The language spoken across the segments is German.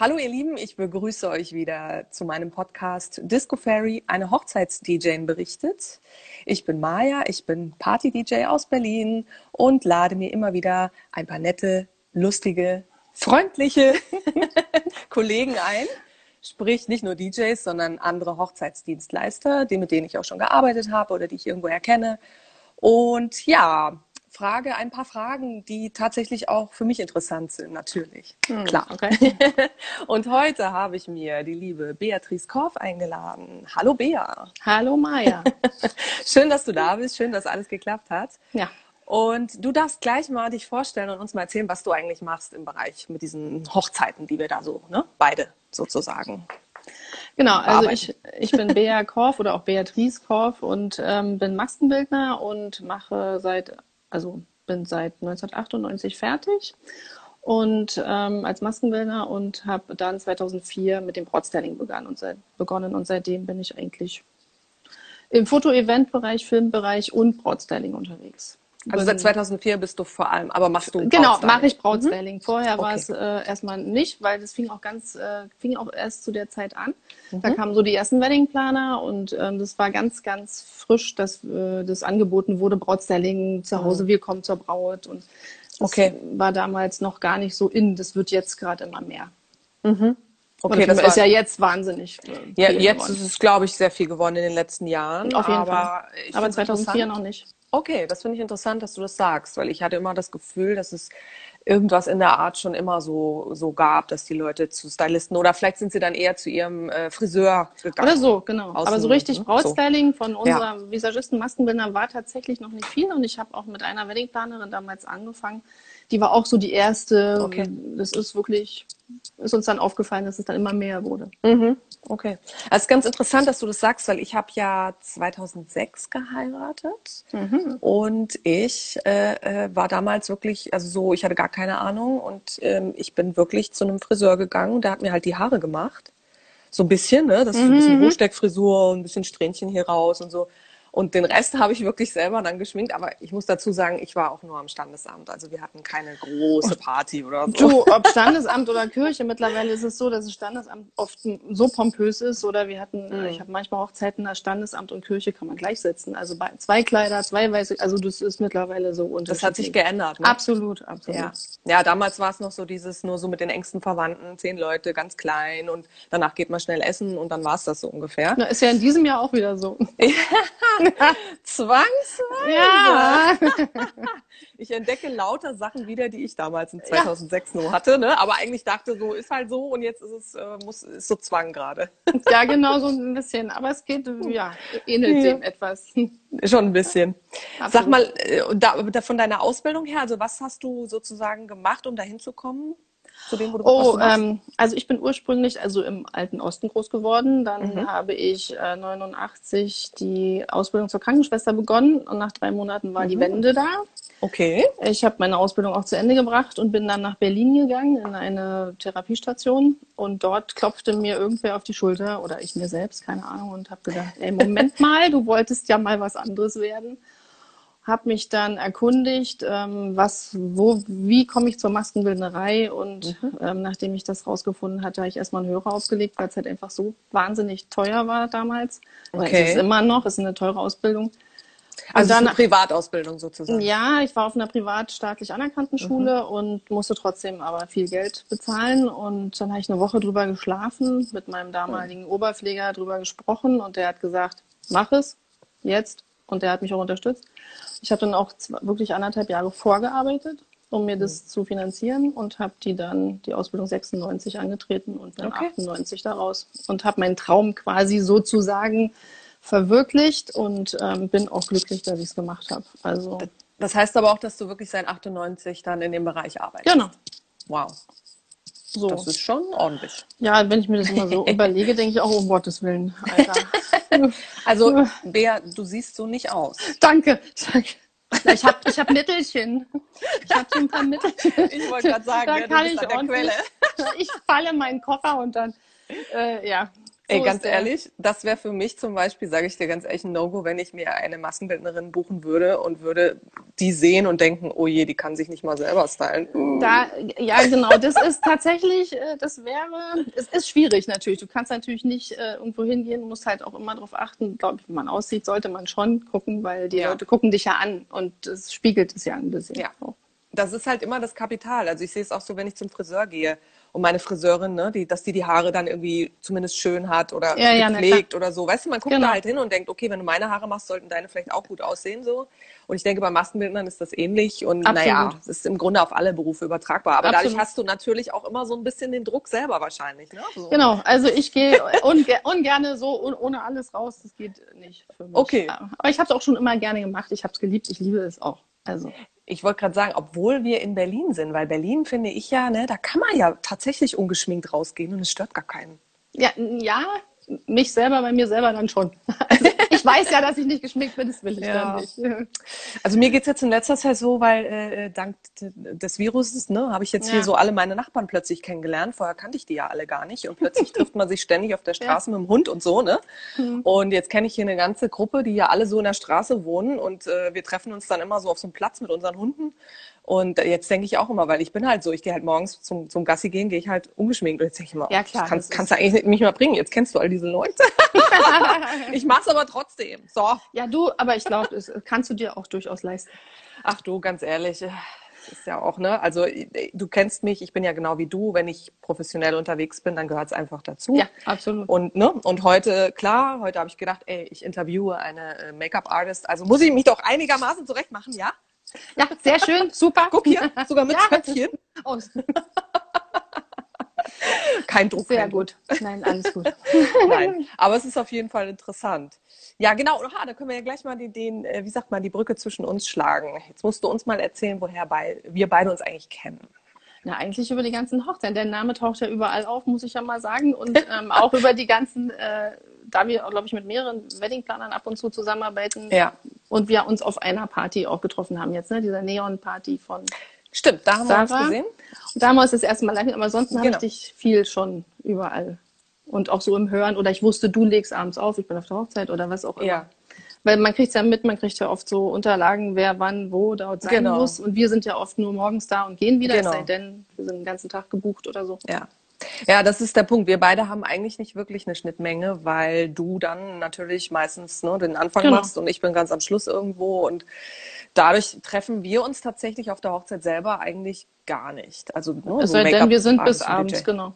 Hallo ihr Lieben, ich begrüße euch wieder zu meinem Podcast Disco Fairy, eine Hochzeits-DJ berichtet. Ich bin Maja, ich bin Party-DJ aus Berlin und lade mir immer wieder ein paar nette, lustige, freundliche Kollegen ein. Sprich nicht nur DJs, sondern andere Hochzeitsdienstleister, die, mit denen ich auch schon gearbeitet habe oder die ich irgendwo erkenne. Und ja, frage ein paar Fragen, die tatsächlich auch für mich interessant sind, natürlich. Hm, Klar. Okay. Und heute habe ich mir die liebe Beatrice Korf eingeladen. Hallo Bea. Hallo Maja. schön, dass du da bist. Schön, dass alles geklappt hat. Ja. Und du darfst gleich mal dich vorstellen und uns mal erzählen, was du eigentlich machst im Bereich mit diesen Hochzeiten, die wir da so, ne, beide sozusagen Genau, also ich, ich bin Bea Korf oder auch Beatrice Korf und ähm, bin Maskenbildner und mache seit also bin seit 1998 fertig und ähm, als Maskenbildner und habe dann 2004 mit dem Brautstyling begonnen und, seit, begonnen und seitdem bin ich eigentlich im Foto-Event-Bereich, Filmbereich und Brautstyling unterwegs. Also seit 2004 bist du vor allem, aber machst du Genau, mache ich Brautstyling. Mhm. Vorher okay. war es äh, erstmal nicht, weil das fing auch ganz, äh, fing auch erst zu der Zeit an. Mhm. Da kamen so die ersten Weddingplaner und ähm, das war ganz, ganz frisch, dass äh, das angeboten wurde, Brautstyling zu Hause, mhm. wir kommen zur Braut und das okay. war damals noch gar nicht so in. Das wird jetzt gerade immer mehr. Mhm. Okay, das ist ja jetzt wahnsinnig. Ja, jetzt geworden. ist es, glaube ich, sehr viel geworden in den letzten Jahren. Auf jeden aber Fall. Aber 2004 noch nicht. Okay, das finde ich interessant, dass du das sagst, weil ich hatte immer das Gefühl, dass es irgendwas in der Art schon immer so, so gab, dass die Leute zu Stylisten oder vielleicht sind sie dann eher zu ihrem äh, Friseur gegangen. Oder so, genau. Aber so richtig Brautstyling so. von unserer ja. Visagisten Maskenbildner war tatsächlich noch nicht viel und ich habe auch mit einer Weddingplanerin damals angefangen. Die war auch so die erste. Okay. Das ist wirklich, ist uns dann aufgefallen, dass es dann immer mehr wurde. Mhm. Okay. Also es ist ganz interessant, dass du das sagst, weil ich habe ja 2006 geheiratet mhm. und ich äh, äh, war damals wirklich, also so, ich hatte gar keine Ahnung und ähm, ich bin wirklich zu einem Friseur gegangen, der hat mir halt die Haare gemacht. So ein bisschen, ne? Das ist mhm. ein bisschen Hochsteckfrisur und ein bisschen Strähnchen hier raus und so. Und den Rest habe ich wirklich selber dann geschminkt. Aber ich muss dazu sagen, ich war auch nur am Standesamt. Also wir hatten keine große Party oder so. Du, ob Standesamt oder Kirche, mittlerweile ist es so, dass das Standesamt oft so pompös ist. Oder wir hatten, mhm. ich habe manchmal Hochzeiten, das Standesamt und Kirche kann man gleichsetzen. Also zwei Kleider, zwei weiße, also das ist mittlerweile so unterschiedlich. Das hat sich geändert. Ne? Absolut, absolut. Ja. ja, damals war es noch so dieses, nur so mit den engsten Verwandten, zehn Leute, ganz klein und danach geht man schnell essen und dann war es das so ungefähr. Na, ist ja in diesem Jahr auch wieder so. Zwangsweise. Ja. ich entdecke lauter Sachen wieder, die ich damals in 2006 ja. nur hatte. Ne? Aber eigentlich dachte so, ist halt so und jetzt ist es äh, muss, ist so Zwang gerade. ja, genau so ein bisschen. Aber es geht, ja, ähnelt ja. dem etwas. Schon ein bisschen. Absolut. Sag mal, äh, da, von deiner Ausbildung her, also was hast du sozusagen gemacht, um dahin zu kommen? Zu dem, wo du Oh, ähm, also ich bin ursprünglich also im alten Osten groß geworden. Dann mhm. habe ich äh, 89 die Ausbildung zur Krankenschwester begonnen und nach drei Monaten war mhm. die Wende da. Okay. Ich habe meine Ausbildung auch zu Ende gebracht und bin dann nach Berlin gegangen in eine Therapiestation und dort klopfte mir irgendwer auf die Schulter oder ich mir selbst, keine Ahnung, und habe gedacht, ey, Moment mal, du wolltest ja mal was anderes werden habe mich dann erkundigt, ähm, was, wo, wie komme ich zur Maskenbildnerei und mhm. ähm, nachdem ich das rausgefunden hatte, habe ich erstmal einen Hörer aufgelegt, weil es halt einfach so wahnsinnig teuer war damals. Okay. Es ist immer noch, es ist eine teure Ausbildung. Also dann, eine Privatausbildung sozusagen. Ja, ich war auf einer privat staatlich anerkannten mhm. Schule mhm. und musste trotzdem aber viel Geld bezahlen. Und dann habe ich eine Woche drüber geschlafen, mit meinem damaligen mhm. Oberpfleger drüber gesprochen und der hat gesagt, mach es jetzt. Und der hat mich auch unterstützt. Ich habe dann auch wirklich anderthalb Jahre vorgearbeitet, um mir das mhm. zu finanzieren und habe die dann die Ausbildung 96 angetreten und dann okay. 98 daraus und habe meinen Traum quasi sozusagen verwirklicht und ähm, bin auch glücklich, dass ich es gemacht habe. Also das heißt aber auch, dass du wirklich seit 98 dann in dem Bereich arbeitest. Genau. Wow. So. Das ist schon ordentlich. Ja, wenn ich mir das immer so überlege, denke ich auch, um Gottes Willen, Alter. also, Bea, du siehst so nicht aus. Danke. Danke. Ich habe ich hab Mittelchen. Ich habe schon ein paar Mittelchen. Ich wollte gerade sagen, da ja, kann ich der Quelle. Ich falle meinen Koffer und dann äh, ja, Ey, ganz ehrlich, das wäre für mich zum Beispiel, sage ich dir ganz ehrlich, ein No-Go, wenn ich mir eine Maskenbildnerin buchen würde und würde die sehen und denken, oh je, die kann sich nicht mal selber stylen. Da, ja, genau, das ist tatsächlich, äh, das wäre, es ist schwierig natürlich. Du kannst natürlich nicht äh, irgendwo hingehen, musst halt auch immer darauf achten, glaube ich, wie man aussieht, sollte man schon gucken, weil die ja. Leute gucken dich ja an und es spiegelt es ja ein bisschen. Ja. Das ist halt immer das Kapital. Also ich sehe es auch so, wenn ich zum Friseur gehe und meine Friseurin, ne, die, dass die die Haare dann irgendwie zumindest schön hat oder ja, gepflegt ja, oder so. Weißt du, man guckt genau. da halt hin und denkt, okay, wenn du meine Haare machst, sollten deine vielleicht auch gut aussehen so. Und ich denke, bei Maskenbildnern ist das ähnlich und Absolut. naja, es ist im Grunde auf alle Berufe übertragbar. Aber Absolut. dadurch hast du natürlich auch immer so ein bisschen den Druck selber wahrscheinlich. Ne? So. Genau, also ich gehe unge ungerne so ohne alles raus, das geht nicht für mich. Okay. Aber ich habe es auch schon immer gerne gemacht, ich habe es geliebt, ich liebe es auch. Also ich wollte gerade sagen, obwohl wir in Berlin sind, weil Berlin finde ich ja, ne, da kann man ja tatsächlich ungeschminkt rausgehen und es stört gar keinen. Ja, ja, mich selber, bei mir selber dann schon. Also ich weiß ja, dass ich nicht geschminkt bin, das will ich ja. dann nicht. Also mir geht es jetzt in letzter Zeit so, weil äh, dank des Viruses ne, habe ich jetzt ja. hier so alle meine Nachbarn plötzlich kennengelernt. Vorher kannte ich die ja alle gar nicht. Und plötzlich trifft man sich ständig auf der Straße ja. mit dem Hund und so. ne? Mhm. Und jetzt kenne ich hier eine ganze Gruppe, die ja alle so in der Straße wohnen. Und äh, wir treffen uns dann immer so auf so einem Platz mit unseren Hunden. Und jetzt denke ich auch immer, weil ich bin halt so, ich gehe halt morgens zum, zum Gassi gehen, gehe ich halt ungeschminkt. Und jetzt denke ich immer, ja, klar, kannst, kannst du eigentlich nicht mehr bringen. Jetzt kennst du all diese Leute. ich mach's aber trotzdem. So. Ja, du, aber ich glaube, das kannst du dir auch durchaus leisten. Ach du, ganz ehrlich. Ist ja auch, ne? Also du kennst mich, ich bin ja genau wie du. Wenn ich professionell unterwegs bin, dann gehört es einfach dazu. Ja, absolut. Und, ne? Und heute, klar, heute habe ich gedacht, ey, ich interviewe eine äh, Make-up-Artist. Also muss ich mich doch einigermaßen zurecht machen, ja? Ja, sehr schön, super. Guck hier, sogar mit ja. Köpfchen. Aus. Kein Druck. Sehr gut. Druck. Nein, alles gut. Nein, aber es ist auf jeden Fall interessant. Ja, genau. Aha, da können wir ja gleich mal den, den, äh, wie sagt man, die Brücke zwischen uns schlagen. Jetzt musst du uns mal erzählen, woher bei, wir beide uns eigentlich kennen. Na, eigentlich über die ganzen Hochzeiten. Der Name taucht ja überall auf, muss ich ja mal sagen. Und ähm, auch über die ganzen, äh, da wir, glaube ich, mit mehreren Weddingplanern ab und zu zusammenarbeiten ja. und wir uns auf einer Party auch getroffen haben jetzt, ne? Dieser Neon-Party von Stimmt, da haben wir uns gesehen. Und da haben wir uns das erste Mal live, aber ansonsten genau. habe ich dich viel schon überall. Und auch so im Hören. Oder ich wusste, du legst abends auf, ich bin auf der Hochzeit oder was auch immer. Ja. Weil man kriegt es ja mit, man kriegt ja oft so Unterlagen, wer wann wo dort sein genau. muss. Und wir sind ja oft nur morgens da und gehen wieder, genau. es sei denn, wir sind den ganzen Tag gebucht oder so. Ja. Ja, das ist der Punkt. Wir beide haben eigentlich nicht wirklich eine Schnittmenge, weil du dann natürlich meistens ne, den Anfang genau. machst und ich bin ganz am Schluss irgendwo und dadurch treffen wir uns tatsächlich auf der Hochzeit selber eigentlich gar nicht. Also, ne, es sei denn, wir sind bis abends, genau.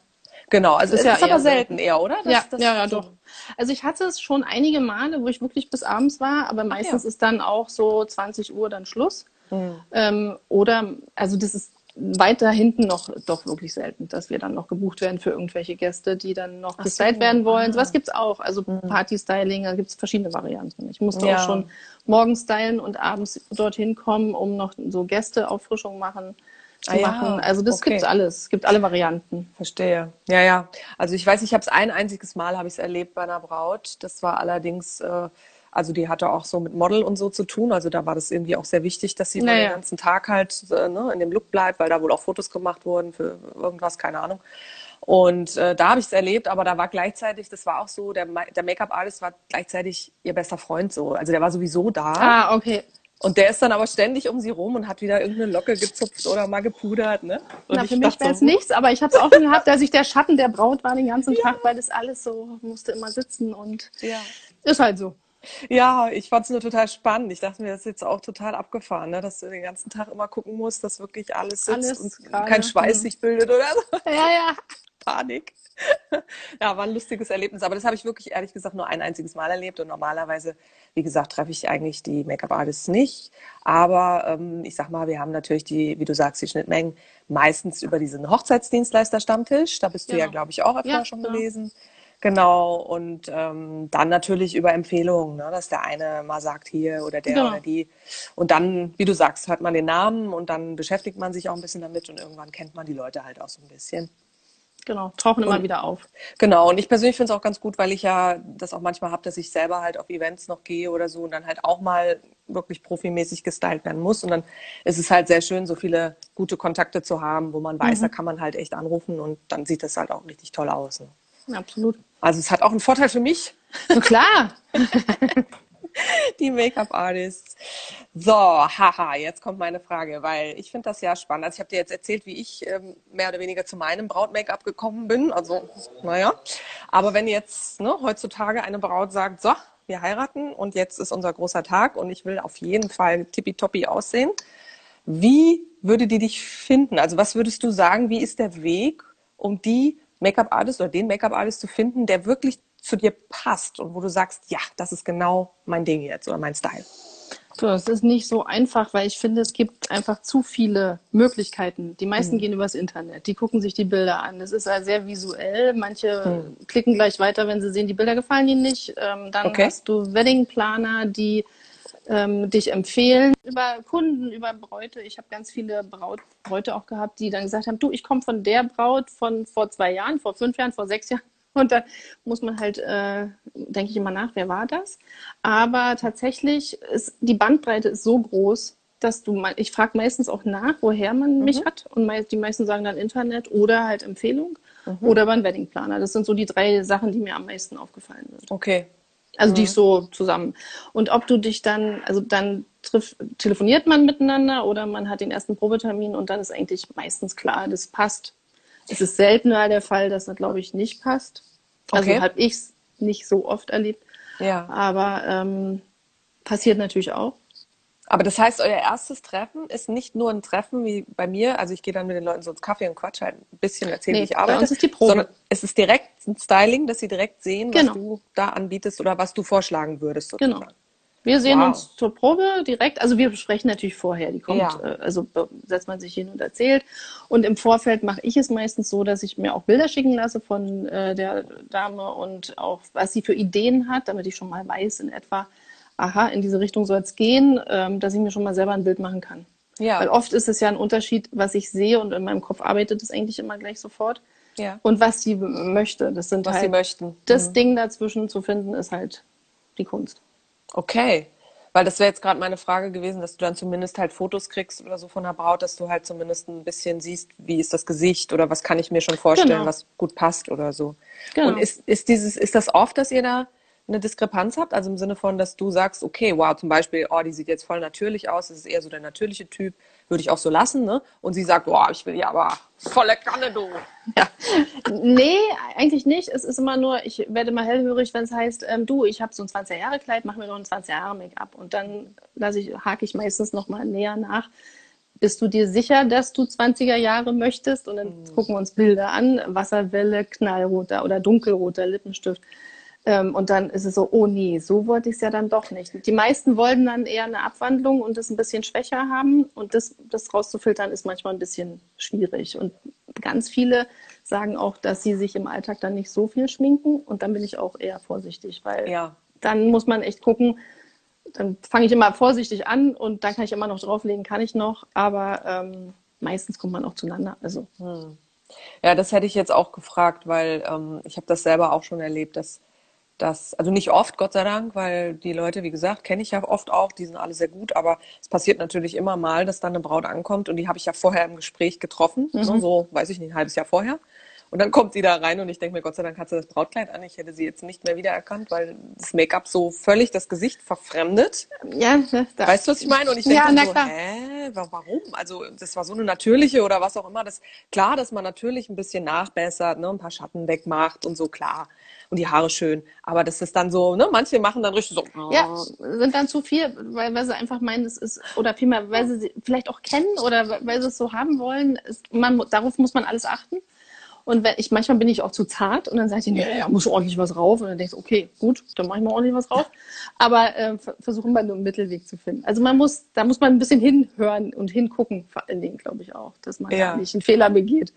Genau, also ist, ja ist aber selten eher, oder? Das, ja, das ja, ja, doch. Also ich hatte es schon einige Male, wo ich wirklich bis abends war, aber meistens ja. ist dann auch so 20 Uhr dann Schluss. Mhm. Ähm, oder, also das ist weiter hinten noch doch wirklich selten, dass wir dann noch gebucht werden für irgendwelche Gäste, die dann noch gestylt so. werden wollen. Ah. Was gibt's auch? Also mhm. Party-Styling, da gibt's verschiedene Varianten. Ich musste ja. auch schon morgens stylen und abends dorthin kommen, um noch so Gästeauffrischung machen ah, machen. Also das okay. gibt's alles. Es gibt alle Varianten. Verstehe. Ja, ja. Also ich weiß, ich habe es ein einziges Mal habe ich es erlebt bei einer Braut. Das war allerdings äh, also die hatte auch so mit Model und so zu tun. Also da war das irgendwie auch sehr wichtig, dass sie naja. den ganzen Tag halt äh, ne, in dem Look bleibt, weil da wohl auch Fotos gemacht wurden für irgendwas, keine Ahnung. Und äh, da habe ich es erlebt, aber da war gleichzeitig, das war auch so, der, der Make-up-Artist war gleichzeitig ihr bester Freund so. Also der war sowieso da. Ah, okay. Und der ist dann aber ständig um sie rum und hat wieder irgendeine Locke gezupft oder mal gepudert. Ne? Und Na, für mich wäre es so, nichts, aber ich habe es auch gehabt, dass ich der Schatten der Braut war den ganzen Tag, weil das alles so musste immer sitzen und ja. ist halt so. Ja, ich fand es nur total spannend. Ich dachte mir, das ist jetzt auch total abgefahren, ne? dass du den ganzen Tag immer gucken musst, dass wirklich alles sitzt alles und gerade. kein Schweiß sich bildet oder so. Ja, ja. Panik. Ja, war ein lustiges Erlebnis, aber das habe ich wirklich ehrlich gesagt nur ein einziges Mal erlebt und normalerweise, wie gesagt, treffe ich eigentlich die Make-up-Artists nicht. Aber ähm, ich sag mal, wir haben natürlich die, wie du sagst, die Schnittmengen meistens über diesen Hochzeitsdienstleister-Stammtisch. Da bist du ja, ja glaube ich, auch öfter ja, schon ja. gewesen. Genau, und ähm, dann natürlich über Empfehlungen, ne, dass der eine mal sagt hier oder der genau. oder die. Und dann, wie du sagst, hört man den Namen und dann beschäftigt man sich auch ein bisschen damit und irgendwann kennt man die Leute halt auch so ein bisschen. Genau, tauchen immer wieder auf. Genau, und ich persönlich finde es auch ganz gut, weil ich ja das auch manchmal habe, dass ich selber halt auf Events noch gehe oder so und dann halt auch mal wirklich profimäßig gestylt werden muss. Und dann ist es halt sehr schön, so viele gute Kontakte zu haben, wo man weiß, mhm. da kann man halt echt anrufen und dann sieht das halt auch richtig toll aus. Ne? Absolut. Also es hat auch einen Vorteil für mich. Na klar. die Make-up-Artists. So, haha, jetzt kommt meine Frage, weil ich finde das ja spannend. Also ich habe dir jetzt erzählt, wie ich ähm, mehr oder weniger zu meinem Braut-Make-up gekommen bin. Also, naja. Aber wenn jetzt ne, heutzutage eine Braut sagt, so, wir heiraten und jetzt ist unser großer Tag und ich will auf jeden Fall tippitoppi aussehen, wie würde die dich finden? Also was würdest du sagen, wie ist der Weg, um die Make-up-Artist oder den Make-up-Artist zu finden, der wirklich zu dir passt und wo du sagst, ja, das ist genau mein Ding jetzt oder mein Style? So, es ist nicht so einfach, weil ich finde, es gibt einfach zu viele Möglichkeiten. Die meisten mhm. gehen übers Internet, die gucken sich die Bilder an. Das ist halt sehr visuell. Manche mhm. klicken gleich weiter, wenn sie sehen, die Bilder gefallen ihnen nicht. Ähm, dann okay. hast du Weddingplaner, die ähm, dich empfehlen über Kunden, über Bräute. Ich habe ganz viele Braut, Bräute auch gehabt, die dann gesagt haben, du, ich komme von der Braut von vor zwei Jahren, vor fünf Jahren, vor sechs Jahren und dann muss man halt, äh, denke ich immer nach, wer war das? Aber tatsächlich ist die Bandbreite ist so groß, dass du, ich frage meistens auch nach, woher man mhm. mich hat. Und die meisten sagen dann Internet oder halt Empfehlung mhm. oder einen Weddingplaner. Das sind so die drei Sachen, die mir am meisten aufgefallen sind. Okay. Also mhm. die so zusammen. Und ob du dich dann, also dann triff, telefoniert man miteinander oder man hat den ersten Probetermin und dann ist eigentlich meistens klar, das passt es ist seltener der Fall, dass das, glaube ich, nicht passt. Also okay. habe ich es nicht so oft erlebt. Ja. Aber ähm, passiert natürlich auch. Aber das heißt, euer erstes Treffen ist nicht nur ein Treffen wie bei mir, also ich gehe dann mit den Leuten so ins Kaffee und quatsch halt ein bisschen, erzähle, nee, wie ich arbeite. Bei uns ist die Probe. Sondern es ist direkt ein Styling, dass sie direkt sehen, was genau. du da anbietest oder was du vorschlagen würdest. Sozusagen. Genau. Wir sehen wow. uns zur Probe direkt. Also wir besprechen natürlich vorher. Die kommt, ja. äh, also setzt man sich hin und erzählt. Und im Vorfeld mache ich es meistens so, dass ich mir auch Bilder schicken lasse von äh, der Dame und auch, was sie für Ideen hat, damit ich schon mal weiß in etwa, aha, in diese Richtung soll es gehen, ähm, dass ich mir schon mal selber ein Bild machen kann. Ja. Weil oft ist es ja ein Unterschied, was ich sehe und in meinem Kopf arbeitet es eigentlich immer gleich sofort. Ja. Und was sie möchte. Das sind was halt, sie möchten. Das mhm. Ding dazwischen zu finden, ist halt die Kunst. Okay. Weil das wäre jetzt gerade meine Frage gewesen, dass du dann zumindest halt Fotos kriegst oder so von der Braut, dass du halt zumindest ein bisschen siehst, wie ist das Gesicht oder was kann ich mir schon vorstellen, genau. was gut passt oder so. Genau. Und ist, ist dieses, ist das oft, dass ihr da eine Diskrepanz habt? Also im Sinne von, dass du sagst, okay, wow, zum Beispiel, oh, die sieht jetzt voll natürlich aus, das ist eher so der natürliche Typ, würde ich auch so lassen, ne? Und sie sagt, wow, ich will ja aber volle Kanne, du. Ja. nee, eigentlich nicht. Es ist immer nur, ich werde mal hellhörig, wenn es heißt, ähm, du, ich habe so ein 20-Jahre-Kleid, mach mir doch ein 20-Jahre-Make-up. Und dann lasse ich, hake ich meistens noch mal näher nach. Bist du dir sicher, dass du 20er Jahre möchtest? Und dann mhm. gucken wir uns Bilder an. Wasserwelle, knallroter oder dunkelroter Lippenstift. Ähm, und dann ist es so, oh nee, so wollte ich es ja dann doch nicht. Die meisten wollen dann eher eine Abwandlung und das ein bisschen schwächer haben. Und das, das rauszufiltern ist manchmal ein bisschen schwierig. Und ganz viele sagen auch, dass sie sich im Alltag dann nicht so viel schminken. Und dann bin ich auch eher vorsichtig, weil ja. dann muss man echt gucken, dann fange ich immer vorsichtig an und dann kann ich immer noch drauflegen, kann ich noch. Aber ähm, meistens kommt man auch zueinander. Also. Hm. Ja, das hätte ich jetzt auch gefragt, weil ähm, ich habe das selber auch schon erlebt, dass das, also nicht oft, Gott sei Dank, weil die Leute, wie gesagt, kenne ich ja oft auch, die sind alle sehr gut, aber es passiert natürlich immer mal, dass dann eine Braut ankommt und die habe ich ja vorher im Gespräch getroffen, mhm. so, so, weiß ich nicht, ein halbes Jahr vorher. Und dann kommt sie da rein und ich denke mir, Gott sei Dank hat sie das Brautkleid an. Ich hätte sie jetzt nicht mehr wiedererkannt, weil das Make-up so völlig das Gesicht verfremdet. Ja, das Weißt du, was ich meine? Und ich denke ja, so, klar. hä, warum? Also das war so eine natürliche oder was auch immer. Das, klar, dass man natürlich ein bisschen nachbessert, ne, ein paar Schatten wegmacht und so, klar und die Haare schön. Aber das ist dann so, ne, manche machen dann richtig so. Ja, sind dann zu viel, weil, weil sie einfach meinen, es ist, oder vielmehr, weil sie sie vielleicht auch kennen oder weil sie es so haben wollen. Ist, man, darauf muss man alles achten. Und wenn ich, manchmal bin ich auch zu zart und dann sage ich, nee, da muss ordentlich was rauf. Und dann denkst du, okay, gut, dann mache ich mal ordentlich was rauf. Aber äh, versuchen wir nur einen Mittelweg zu finden. Also man muss, da muss man ein bisschen hinhören und hingucken, vor allen Dingen, glaube ich auch, dass man ja. nicht einen Fehler begeht.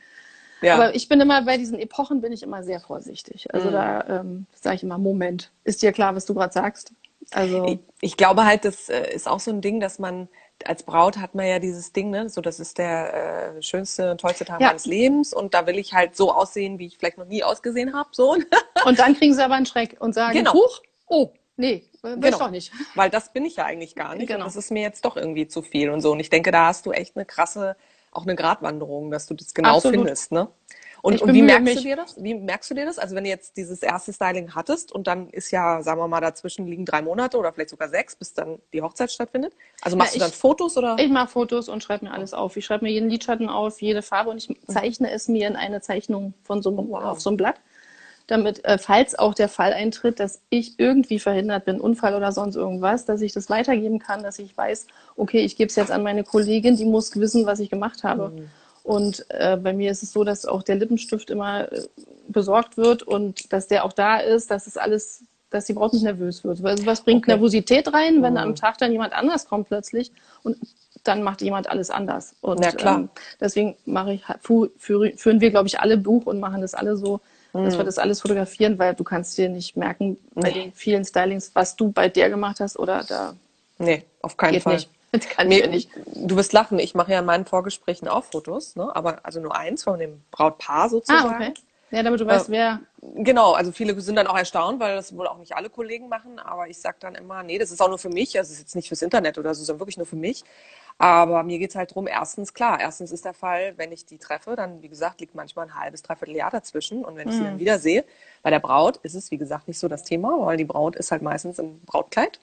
Ja. Aber ich bin immer bei diesen Epochen bin ich immer sehr vorsichtig. Also mhm. da ähm, sage ich immer, Moment, ist dir klar, was du gerade sagst? Also ich, ich, glaube halt, das äh, ist auch so ein Ding, dass man als Braut hat man ja dieses Ding, ne, so das ist der äh, schönste und tollste Tag ja. meines Lebens und da will ich halt so aussehen, wie ich vielleicht noch nie ausgesehen habe, so. und dann kriegen sie aber einen Schreck und sagen, genau. Huch, oh, nee, will genau. doch nicht. Weil das bin ich ja eigentlich gar nicht. Genau. Und das ist mir jetzt doch irgendwie zu viel und so. Und ich denke, da hast du echt eine krasse auch eine Gratwanderung, dass du das genau Absolut. findest. Ne? Und, Ich und wie merkst du dir das? Wie merkst du dir das? Also wenn du jetzt dieses erste Styling hattest und dann ist ja, sagen wir mal, dazwischen liegen drei Monate oder vielleicht sogar sechs, bis dann die Hochzeit stattfindet. Also machst Ja, du dann ich- Fotos oder? Ich mache Fotos und schreibe mir alles auf. Ich schreibe mir jeden Lidschatten auf, jede Farbe und ich zeichne es mir in eine Zeichnung von so einem, Wow. auf so einem Blatt. Damit, äh, falls auch der Fall eintritt, dass ich irgendwie verhindert bin, Unfall oder sonst irgendwas, dass ich das weitergeben kann, dass ich weiß, okay, ich gebe es jetzt an meine Kollegin, die muss wissen, was ich gemacht habe. Und äh, bei mir ist es so, dass auch der Lippenstift immer äh, besorgt wird und dass der auch da ist, dass es alles, dass die Braut nicht nervös wird. Weil was bringt Okay. Nervosität rein, wenn Mhm. am Tag dann jemand anders kommt plötzlich und dann macht jemand alles anders. Und Ja, klar. Ähm, deswegen mache ich, fu- führe, führen wir, glaube ich, alle Buch und machen das alle so, dass wir das alles fotografieren, weil du kannst dir nicht merken bei Mhm. Nee. den vielen Stylings, was du bei der gemacht hast oder da Nee, auf keinen Fall. nicht. Das kann Nee, ich ja nicht. Du wirst lachen, ich mache ja in meinen Vorgesprächen auch Fotos, ne? aber also nur eins von dem Brautpaar sozusagen. Ah, okay. Ja, damit du weißt, Äh, wer. Genau, also viele sind dann auch erstaunt, weil das wohl auch nicht alle Kollegen machen, aber ich sage dann immer, nee, das ist auch nur für mich, also es ist jetzt nicht fürs Internet oder so, sondern wirklich nur für mich. Aber mir geht's halt drum, erstens, klar, erstens ist der Fall, wenn ich die treffe, dann, wie gesagt, liegt manchmal ein halbes, dreiviertel Jahr dazwischen. Und wenn ich sie dann wieder sehe, bei der Braut ist es, wie gesagt, nicht so das Thema, weil die Braut ist halt meistens im Brautkleid.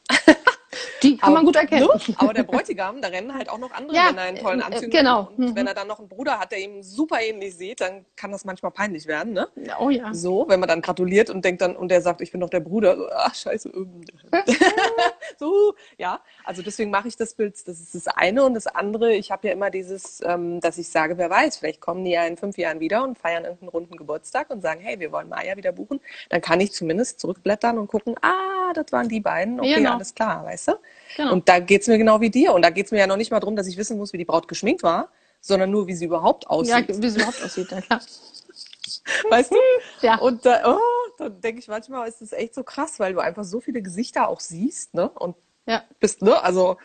Die kann man gut erkennen. Ne? Aber der Bräutigam, da rennen halt auch noch andere Ja, Männer in tollen äh, Anzügen. genau. Und Mhm. wenn er dann noch einen Bruder hat, der ihm super ähnlich sieht, dann kann das manchmal peinlich werden, ne? Oh ja. So, wenn man dann gratuliert und denkt dann, und der sagt, ich bin doch der Bruder, so, ach scheiße, ähm, so, ja. Also deswegen mache ich das Bild, das ist das eine. Und das andere, ich habe ja immer dieses, ähm, dass ich sage, wer weiß, vielleicht kommen die ja in fünf Jahren wieder und feiern irgendeinen runden Geburtstag und sagen, hey, wir wollen Maya wieder buchen. Dann kann ich zumindest zurückblättern und gucken, ah, das waren die beiden, okay, Genau. alles klar, weißt du? Genau. Und da geht's mir genau wie dir. Und da geht's mir ja noch nicht mal darum, dass ich wissen muss, wie die Braut geschminkt war, sondern nur, wie sie überhaupt Ja, aussieht. wie sie überhaupt aussieht, ja klar. weißt du? Ja. Und da, oh, dann denke ich manchmal, ist das echt so krass, weil du einfach so viele Gesichter auch siehst, ne? Und Ja. bist, ne? Also,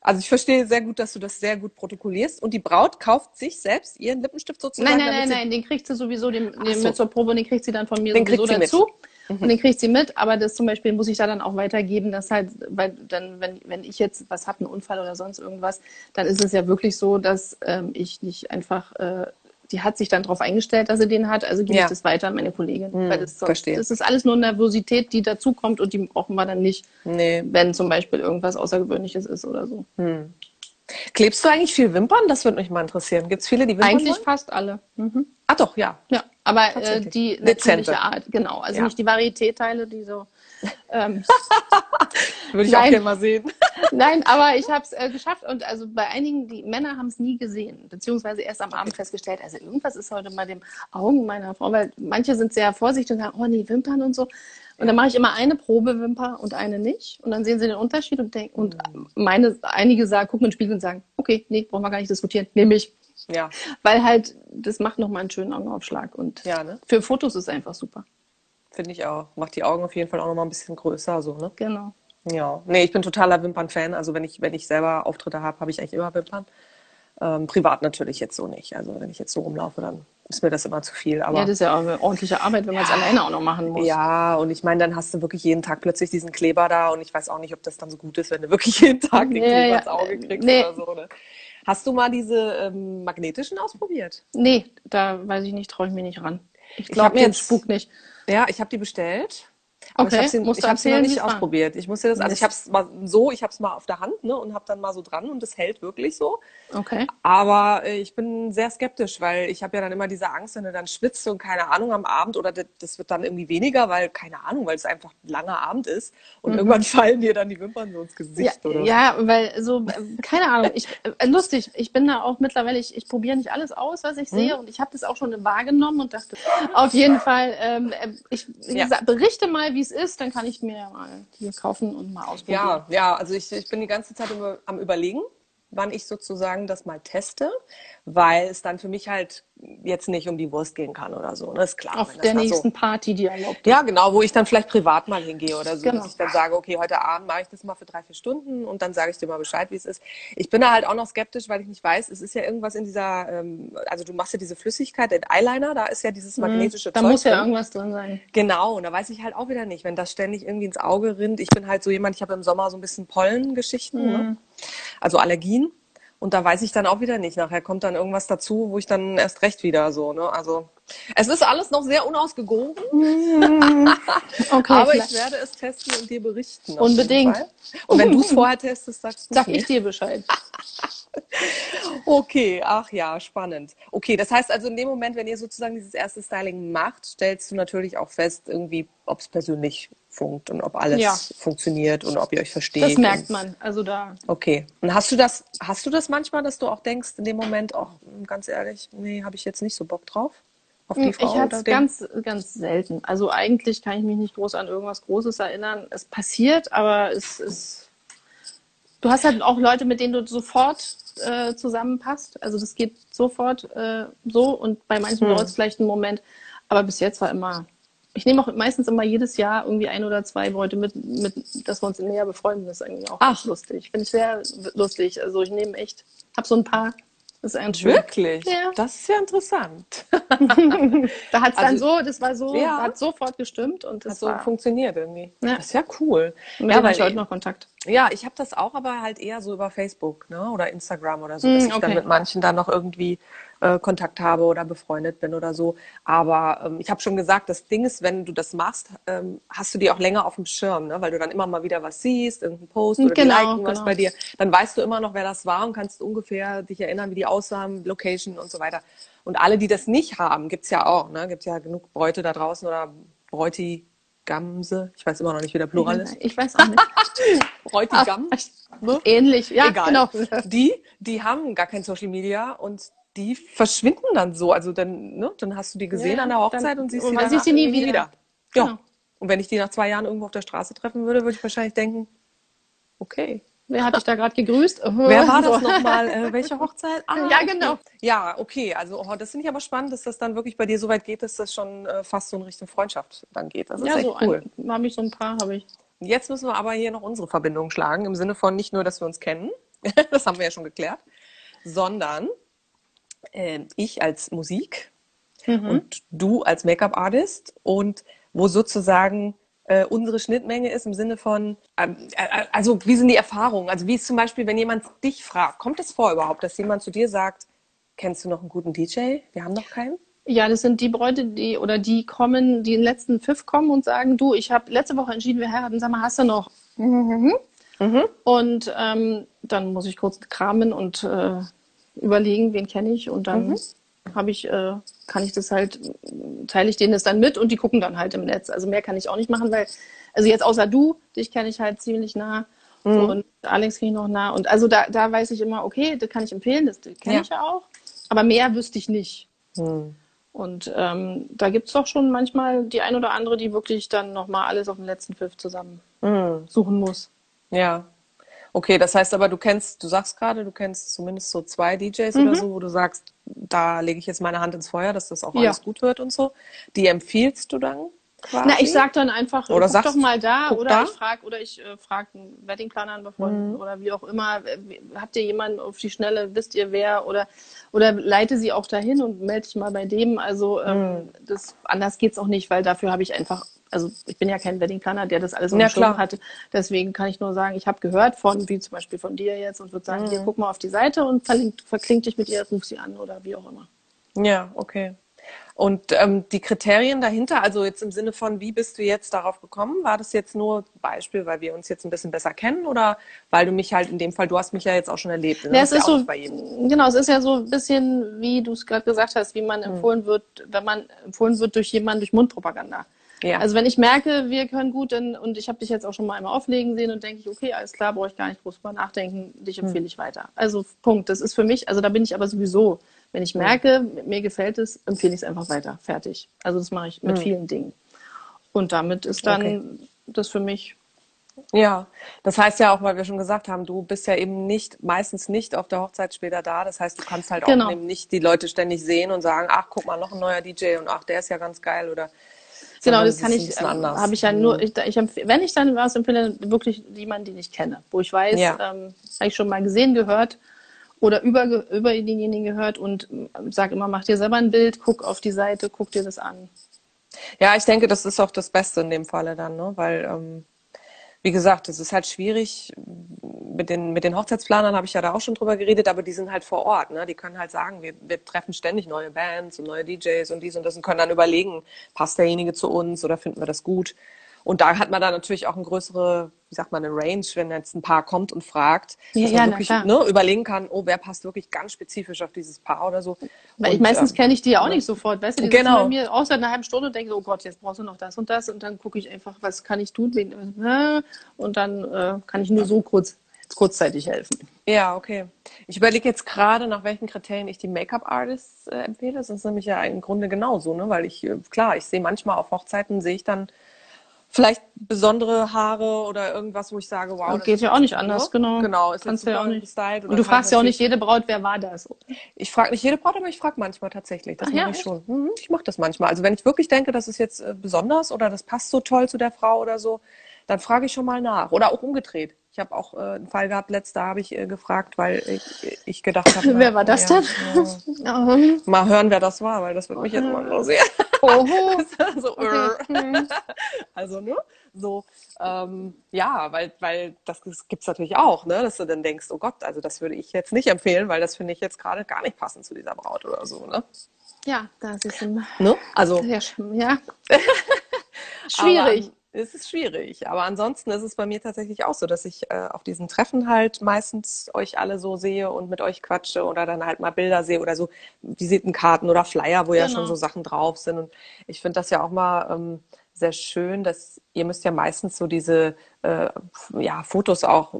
also ich verstehe sehr gut, dass du das sehr gut protokollierst. Und die Braut kauft sich selbst ihren Lippenstift sozusagen. Nein, nein, nein, nein, den kriegt sie sowieso den, den so. mit zur Probe und den kriegt sie dann von mir Den sowieso kriegt sie mit. Dazu. Und den kriegt sie mit, aber das zum Beispiel muss ich da dann auch weitergeben, dass halt, weil dann, wenn, wenn ich jetzt was habe, einen Unfall oder sonst irgendwas, dann ist es ja wirklich so, dass ähm, ich nicht einfach, äh, die hat sich dann darauf eingestellt, dass sie den hat, also gebe Ja. ich das weiter an meine Kollegin. Hm, weil das, sonst, verstehe. das ist alles nur Nervosität, die dazukommt und die brauchen wir dann nicht, Nee. wenn zum Beispiel irgendwas Außergewöhnliches ist oder so. Klebst du eigentlich viel Wimpern? Das würde mich mal interessieren. Gibt es viele, die Wimpern Eigentlich wollen? fast alle. Mhm. Ah doch, ja. Ja, aber äh, die Dezente. natürliche Art, genau. Also Ja. nicht die Varieté-Teile, die so. Ähm, Würde ich auch Nein. gerne mal sehen. nein, aber ich habe es äh, geschafft und also bei einigen, die Männer haben es nie gesehen, beziehungsweise erst am Abend festgestellt, also irgendwas ist heute bei den Augen meiner Frau, weil manche sind sehr vorsichtig und sagen, oh nee, Wimpern und so. Und dann mache ich immer eine Probewimper und eine nicht. Und dann sehen sie den Unterschied und denken, und meine, einige sagen, gucken in den Spiegel und sagen, okay, nee, brauchen wir gar nicht diskutieren, nehme ich. Ja. Weil halt, das macht nochmal einen schönen Augenaufschlag. Und Ja, ne? für Fotos ist es einfach super. Finde ich auch. Macht die Augen auf jeden Fall auch noch mal ein bisschen größer, so, ne? Genau. Ja, nee, ich bin totaler Wimpern-Fan. Also wenn ich, wenn ich selber Auftritte habe, habe ich eigentlich immer Wimpern. Ähm, privat natürlich jetzt so nicht. Also wenn ich jetzt so rumlaufe, dann ist mir das immer zu viel. Aber Ja, das ist ja auch eine ordentliche Arbeit, wenn man es alleine auch noch machen muss. ja, und ich meine, dann hast du wirklich jeden Tag plötzlich diesen Kleber da und ich weiß auch nicht, ob das dann so gut ist, wenn du wirklich jeden Tag den Ja, Kleber ja. ins Auge kriegst Nee. oder so. Ne? Hast du mal diese ähm, magnetischen ausprobiert? Nee, da weiß ich nicht, traue ich mir nicht ran. Ich glaube mir jetzt- jetzt Spuk nicht. Ja, ich habe die bestellt. Aber Okay, ich habe sie, musst ich du hab sie noch nicht es ausprobiert. Ich muss dir das, also ich habe es mal so, ich habe es mal auf der Hand, ne, und habe dann mal so dran und das hält wirklich so. Okay. Aber äh, ich bin sehr skeptisch, weil ich habe ja dann immer diese Angst, wenn du dann schwitzt und keine Ahnung am Abend oder das, das wird dann irgendwie weniger, weil keine Ahnung, weil es einfach ein langer Abend ist und irgendwann fallen dir dann die Wimpern so ins Mhm. Ja, Gesicht oder ja, weil so, keine Ahnung, ich, äh, lustig, ich bin da auch mittlerweile, ich, ich probiere nicht alles aus, was ich Mhm. sehe und ich habe das auch schon wahrgenommen und dachte, auf jeden Fall, ähm, äh, ich wie Ja. berichte mal, wie es ist, dann kann ich mir ja mal die kaufen und mal ausprobieren. Ja, ja, also ich, ich bin die ganze Zeit über, am Überlegen, wann ich sozusagen das mal teste, weil es dann für mich halt jetzt nicht um die Wurst gehen kann oder so. Ne? Ist klar. Auf das der mal so- nächsten Party, die erlaubt ist. Ja, genau, wo ich dann vielleicht privat mal hingehe oder so, Genau. dass ich dann sage, okay, heute Abend mache ich das mal für drei, vier Stunden und dann sage ich dir mal Bescheid, wie es ist. Ich bin da halt auch noch skeptisch, weil ich nicht weiß, es ist ja irgendwas in dieser, ähm, also du machst ja diese Flüssigkeit, den Eyeliner, da ist ja dieses magnetische Mhm. Da Zeug muss ja drin. irgendwas drin sein. Genau, und da weiß ich halt auch wieder nicht, wenn das ständig irgendwie ins Auge rinnt. Ich bin halt so jemand, ich habe im Sommer so ein bisschen Pollengeschichten, Mhm. ne? Also Allergien. Und da weiß ich dann auch wieder nicht. Nachher kommt dann irgendwas dazu, wo ich dann erst recht wieder so, ne? Also Es ist alles noch sehr unausgegoren. Okay, aber vielleicht. ich werde es testen und dir berichten. Unbedingt. Und wenn du es vorher testest, sagst du Sag ich dir Bescheid. Okay, ach ja, spannend. Okay, das heißt also in dem Moment, wenn ihr sozusagen dieses erste Styling macht, stellst du natürlich auch fest, irgendwie, ob es persönlich funkt und ob alles Ja. funktioniert und ob ihr euch versteht. Das merkt man. Also da. Okay. Und hast du das, hast du das manchmal, dass du auch denkst in dem Moment, auch ganz ehrlich, nee, habe ich jetzt nicht so Bock drauf? Auf die Frau Ich hatte ganz, ganz selten. Also eigentlich kann ich mich nicht groß an irgendwas Großes erinnern. Es passiert, aber es ist. Du hast halt auch Leute, mit denen du sofort äh, zusammenpasst. Also das geht sofort äh, so und bei manchen Hm. dauert es vielleicht einen Moment. Aber bis jetzt war immer. Ich nehme auch meistens immer jedes Jahr irgendwie ein oder zwei Leute mit, mit dass wir uns näher befreunden. Das ist eigentlich auch Ach. lustig. Finde ich sehr lustig. Also ich nehme echt, habe so ein paar. Das ist schön. Wirklich? Ja. Das ist ja interessant. Da hat es dann Also- so, das war so, Ja. hat sofort gestimmt und das Hat so war. funktioniert irgendwie. Ja. Das ist ja cool. Mit ja, weil ich heute noch Kontakt. Ja, ich habe das auch, aber halt eher so über Facebook ne? oder Instagram oder so, dass Mm, ich dann okay. mit manchen dann noch irgendwie äh, Kontakt habe oder befreundet bin oder so. Aber ähm, ich habe schon gesagt, das Ding ist, wenn du das machst, ähm, hast du die auch länger auf dem Schirm, ne? weil du dann immer mal wieder was siehst, irgendeinen Post oder Genau, liken was genau. bei dir. Dann weißt du immer noch, wer das war und kannst ungefähr dich erinnern, wie die aussahen, Location und so weiter. Und alle, die das nicht haben, gibt's ja auch. Ne? Gibt ja genug Bräute da draußen oder Bräutigamse. Ich weiß immer noch nicht, wie der Plural ist. Ich weiß auch nicht. Bräutigam. ne? Ähnlich, ja, Egal. genau. Die, die haben gar kein Social Media und die verschwinden dann so. Also dann, ne, dann hast du die gesehen Ja, an der Hochzeit dann- und siehst und sie sieht sie nie irgendwie wieder. Ja. Genau. Und wenn ich die nach zwei Jahren irgendwo auf der Straße treffen würde, würde ich wahrscheinlich denken, okay. Wer hat dich da gerade gegrüßt? Wer war das nochmal? Äh, welche Hochzeit? Ah, Ja, genau. Ja, okay. Also oh, das finde ich aber spannend, dass das dann wirklich bei dir so weit geht, dass das schon äh, fast so in Richtung Freundschaft dann geht. Das ist Ja, echt so cool. habe ich so ein paar, habe ich. Jetzt müssen wir aber hier noch unsere Verbindung schlagen, im Sinne von nicht nur, dass wir uns kennen, das haben wir ja schon geklärt, sondern äh, ich als Musik Mhm. und du als Make-up-Artist und wo sozusagen äh, unsere Schnittmenge ist im Sinne von, ähm, äh, also wie sind die Erfahrungen? Also wie ist zum Beispiel, wenn jemand dich fragt, kommt es vor überhaupt, dass jemand zu dir sagt, kennst du noch einen guten DJ? Wir haben noch keinen. Ja, das sind die Bräute, die oder die kommen, die in den letzten Pfiff kommen und sagen, du, ich habe letzte Woche entschieden, wir heiraten, sag mal, hast du noch? Und ähm, dann muss ich kurz kramen und äh, überlegen, wen kenne ich und dann habe ich, äh, kann ich das halt, teile ich denen das dann mit und die gucken dann halt im Netz. Also mehr kann ich auch nicht machen, weil, also jetzt außer du, dich kenne ich halt ziemlich nah. So, und Alex kenne ich noch nah. Und also da, da weiß ich immer, okay, das kann ich empfehlen, das kenne Ja. ich ja auch. Aber mehr wüsste ich nicht. Hm. Und ähm, da gibt es doch schon manchmal die ein oder andere, die wirklich dann nochmal alles auf den letzten Pfiff zusammen Hm. suchen muss. Ja. Okay, das heißt aber, du kennst, du sagst gerade, du kennst zumindest so zwei DJs oder so, wo du sagst, da lege ich jetzt meine Hand ins Feuer, dass das auch Ja. alles gut wird und so. Die empfiehlst du dann quasi? Na, ich sag dann einfach, Oder guck sagst, doch mal da oder da. ich frage oder ich äh, frage einen Weddingplaner an Befreunden oder wie auch immer. Äh, Habt ihr jemanden auf die Schnelle, wisst ihr wer oder oder leite sie auch dahin und melde dich mal bei dem. Also ähm, das anders geht's auch nicht, weil dafür habe ich einfach, also ich bin ja kein Weddingplaner, der das alles Ja, klar. hatte. Deswegen kann ich nur sagen, ich habe gehört von, wie zum Beispiel von dir jetzt und würde sagen, hier guck mal auf die Seite und verlinkt, verklingt dich mit ihr, ruf sie an oder wie auch immer. Ja, okay. Und ähm, die Kriterien dahinter, also jetzt im Sinne von, wie bist du jetzt darauf gekommen? War das jetzt nur Beispiel, weil wir uns jetzt ein bisschen besser kennen oder weil du mich halt in dem Fall, du hast mich ja jetzt auch schon erlebt. Ja, es ist so, genau, es ist ja so ein bisschen, wie du es gerade gesagt hast, wie man empfohlen wird, wenn man empfohlen wird durch jemanden durch Mundpropaganda. Ja. Also wenn ich merke, wir können gut, dann, und ich habe dich jetzt auch schon mal einmal auflegen sehen und denke ich, okay, alles klar, brauche ich gar nicht groß drüber nachdenken, dich empfehle ich weiter. Also Punkt. Das ist für mich, also da bin ich aber sowieso, wenn ich merke, mir gefällt es, empfehle ich es einfach weiter. Fertig. Also das mache ich mit vielen Dingen. Und damit ist dann Okay. das für mich Ja, das heißt ja auch, weil wir schon gesagt haben, du bist ja eben nicht, meistens nicht auf der Hochzeit später da. Das heißt, du kannst halt Genau. auch eben nicht die Leute ständig sehen und sagen, ach, guck mal, noch ein neuer DJ und ach, der ist ja ganz geil oder. Genau, das kann ich, anders. habe ich ja nur, ich, ich empfehle, wenn ich dann was empfehle, wirklich jemanden, den ich kenne, wo ich weiß, Ja. ähm, habe ich schon mal gesehen, gehört oder über, über denjenigen gehört und ähm, sag immer, mach dir selber ein Bild, guck auf die Seite, guck dir das an. Ja, ich denke, das ist auch das Beste in dem Falle dann, ne? Weil, ähm, wie gesagt, es ist halt schwierig, mit den, mit den Hochzeitsplanern habe ich ja da auch schon drüber geredet, aber die sind halt vor Ort. Ne? Die können halt sagen, wir, wir treffen ständig neue Bands und neue DJs und dies und das und können dann überlegen, passt derjenige zu uns oder finden wir das gut. Und da hat man dann natürlich auch eine größere, wie sagt man, eine Range, wenn jetzt ein Paar kommt und fragt, Ja, dass ja, man na wirklich ne, überlegen kann, oh, wer passt wirklich ganz spezifisch auf dieses Paar oder so. Weil ich Und, meistens ähm, kenne ich die ja auch nicht sofort, weißt du, die Genau. bei mir außer einer halben Stunde und denken so, oh Gott, jetzt brauchst du noch das und das und dann gucke ich einfach, was kann ich tun, äh, und dann äh, kann ich nur so kurz, kurzzeitig helfen. Ja, okay. Ich überlege jetzt gerade, nach welchen Kriterien ich die Make-up-Artists äh, empfehle. Das ist nämlich ja im Grunde genauso, ne? Weil ich, äh, klar, ich sehe manchmal auf Hochzeiten, sehe ich dann vielleicht besondere Haare oder irgendwas, wo ich sage, wow. Das geht ja auch nicht anders, genau. Genau, ist Kannst ja auch nicht. gestylt. Und du kann fragst ja auch nicht jede Braut, wer war das? Ich frage nicht jede Braut, aber ich frage manchmal tatsächlich. Das Ach ja, mache ich echt? schon. Mhm, ich mache das manchmal. Also wenn ich wirklich denke, das ist jetzt äh, besonders oder das passt so toll zu der Frau oder so, dann frage ich schon mal nach. Oder auch umgedreht. Ich habe auch äh, einen Fall gehabt, letzter habe ich äh, gefragt, weil ich, ich gedacht habe, Wer war das ja, denn? Ja. Ähm, Mal hören, wer das war, weil das wird mich jetzt mal interessieren. Oho. so, Okay. äh. Also, ne? So, ähm, ja, weil, weil das gibt's natürlich auch, ne? Dass du dann denkst, oh Gott, also das würde ich jetzt nicht empfehlen, weil das finde ich jetzt gerade gar nicht passend zu dieser Braut oder so, ne? Ja, das ist ein, ne? Also, ja, ja. schwierig. Es ist schwierig. Aber ansonsten ist es bei mir tatsächlich auch so, dass ich äh, auf diesen Treffen halt meistens euch alle so sehe und mit euch quatsche oder dann halt mal Bilder sehe oder so Visitenkarten oder Flyer, wo ja Genau. schon so Sachen drauf sind. Und ich finde das ja auch mal ähm, sehr schön, dass ihr müsst ja meistens so diese äh, ja, Fotos auch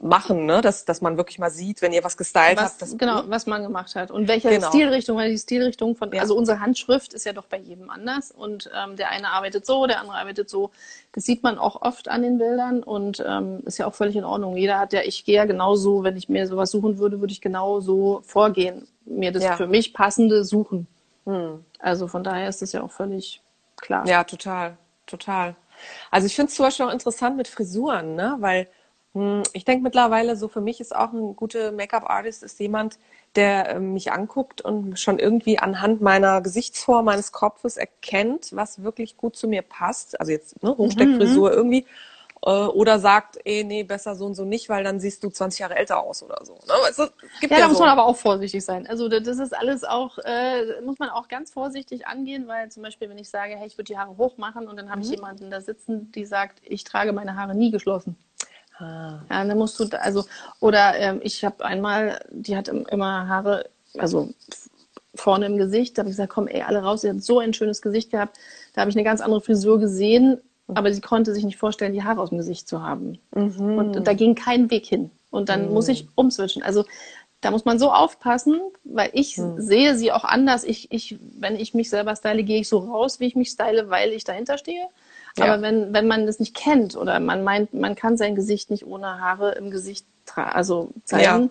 machen, ne? dass, dass man wirklich mal sieht, wenn ihr was gestylt was, habt. Das, genau, was man gemacht hat. Und welche Genau. Stilrichtung, weil die Stilrichtung von, Ja. also unsere Handschrift ist ja doch bei jedem anders. Und ähm, der eine arbeitet so, der andere arbeitet so. Das sieht man auch oft an den Bildern und ähm, ist ja auch völlig in Ordnung. Jeder hat ja, ich gehe ja genauso, wenn ich mir sowas suchen würde, würde ich genau so vorgehen. Mir das Ja. für mich passende suchen. Hm. Also von daher ist das ja auch völlig klar. Ja, total, total. Also ich finde es zum Beispiel auch interessant mit Frisuren, ne? Weil hm, ich denke mittlerweile, so für mich ist auch ein guter Make-up-Artist ist jemand, der ähm, mich anguckt und schon irgendwie anhand meiner Gesichtsform, meines Kopfes erkennt, was wirklich gut zu mir passt. Also jetzt ne, Hochsteckfrisur irgendwie. Äh, oder sagt, eh, nee, besser so und so nicht, weil dann siehst du 20 Jahre älter aus oder so. Ne? Du, es gibt Ja, da muss so. man aber auch vorsichtig sein. Also da- das ist alles auch, äh, muss man auch ganz vorsichtig angehen, weil zum Beispiel, wenn ich sage, hey, ich würde die Haare hoch machen und dann habe ich Mhm. jemanden da sitzen, die sagt, ich trage meine Haare nie geschlossen. Ah, Ja, dann musst du, da- also, oder ähm, ich habe einmal, die hat im- immer Haare, also vorne im Gesicht, da habe ich gesagt, komm, ey, alle raus, sie hat so ein schönes Gesicht gehabt. Da habe ich eine ganz andere Frisur gesehen, aber sie konnte sich nicht vorstellen, die Haare aus dem Gesicht zu haben. Mhm. Und da ging kein Weg hin. Und dann muss ich umswitchen. Also da muss man so aufpassen, weil ich Mhm. sehe sie auch anders. Ich, ich, wenn ich mich selber style, gehe ich so raus, wie ich mich style, weil ich dahinter stehe. Ja. Aber wenn, wenn man das nicht kennt oder man meint, man kann sein Gesicht nicht ohne Haare im Gesicht also zeigen,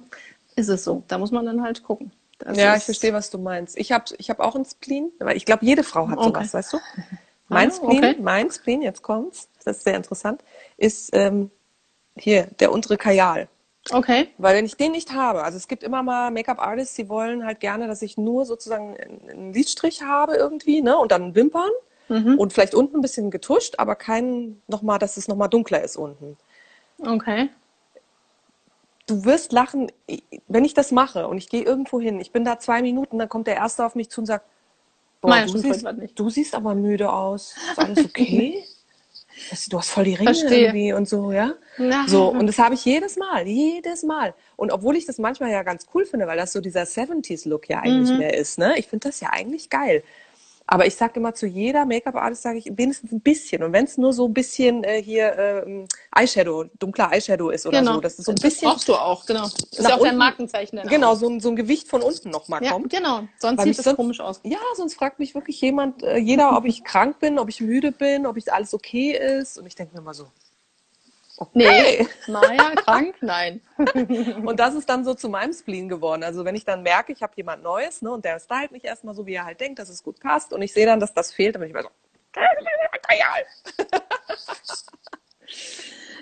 ist es so. Da muss man dann halt gucken. Das ja, ich verstehe, was du meinst. Ich habe ich hab auch einen Spleen, aber ich glaube, jede Frau hat Okay. sowas, weißt du? Mein Ah, Spleen, okay. mein Spleen, jetzt kommt's, das ist sehr interessant, ist ähm, hier der untere Kajal. Okay. Weil wenn ich den nicht habe, also es gibt immer mal Make-up-Artists, die wollen halt gerne, dass ich nur sozusagen einen Lidstrich habe irgendwie, ne? Und dann Wimpern Mhm. und vielleicht unten ein bisschen getuscht, aber keinen nochmal, dass es nochmal dunkler ist unten. Okay. Du wirst lachen, wenn ich das mache und ich gehe irgendwo hin, ich bin da zwei Minuten, dann kommt der Erste auf mich zu und sagt, boah, Meine du, siehst, du siehst aber müde aus. Ist alles okay? Du hast voll die Ringe Verstehe. irgendwie und so, ja? Ja. So, und das habe ich jedes Mal, jedes Mal. Und obwohl ich das manchmal ja ganz cool finde, weil das so dieser 70s-Look ja eigentlich Mhm. mehr ist, ne? Ich finde das ja eigentlich geil. Aber ich sage immer zu jeder Make-up-Artist, sage ich wenigstens ein bisschen. Und wenn es nur so ein bisschen äh, hier ähm, Eyeshadow, dunkler Eyeshadow ist oder Genau. so, dass es so ein das bisschen, brauchst du auch, genau. Ist Nach ja auch dein Markenzeichen. genau, so ein, so ein Gewicht von unten nochmal Ja, kommt. genau. Sonst Weil sieht es sonst- komisch aus. Ja, sonst fragt mich wirklich jemand, äh, jeder, ob ich krank bin, ob ich müde bin, ob ich alles okay ist. Und ich denke mir immer so, Nee. Maja, krank? Nein. Und das ist dann so zu meinem Spleen geworden. Also wenn ich dann merke, ich habe jemand Neues, ne, und der stylt mich erstmal so, wie er halt denkt, dass es gut passt, und ich sehe dann, dass das fehlt, dann bin ich immer so,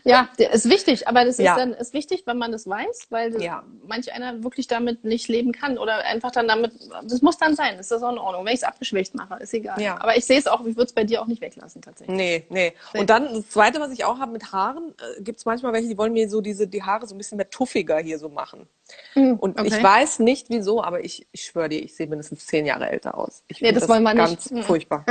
Ja, der ist wichtig, aber das Ja. ist dann ist wichtig, wenn man das weiß, weil das, Ja. manch einer wirklich damit nicht leben kann oder einfach dann damit, das muss dann sein, ist das auch in Ordnung. Wenn ich es abgeschwächt mache, ist egal. Ja. Aber ich sehe es auch, ich würde es bei dir auch nicht weglassen tatsächlich. Nee, nee. Und dann das Zweite, was ich auch habe mit Haaren, äh, gibt es manchmal welche, die wollen mir so diese, die Haare so ein bisschen mehr tuffiger hier so machen. Und okay. ich weiß nicht wieso, aber ich, ich schwöre dir, ich sehe mindestens zehn Jahre älter aus. Ich Nee, finde das wollen wir nicht. ganz Mhm. furchtbar.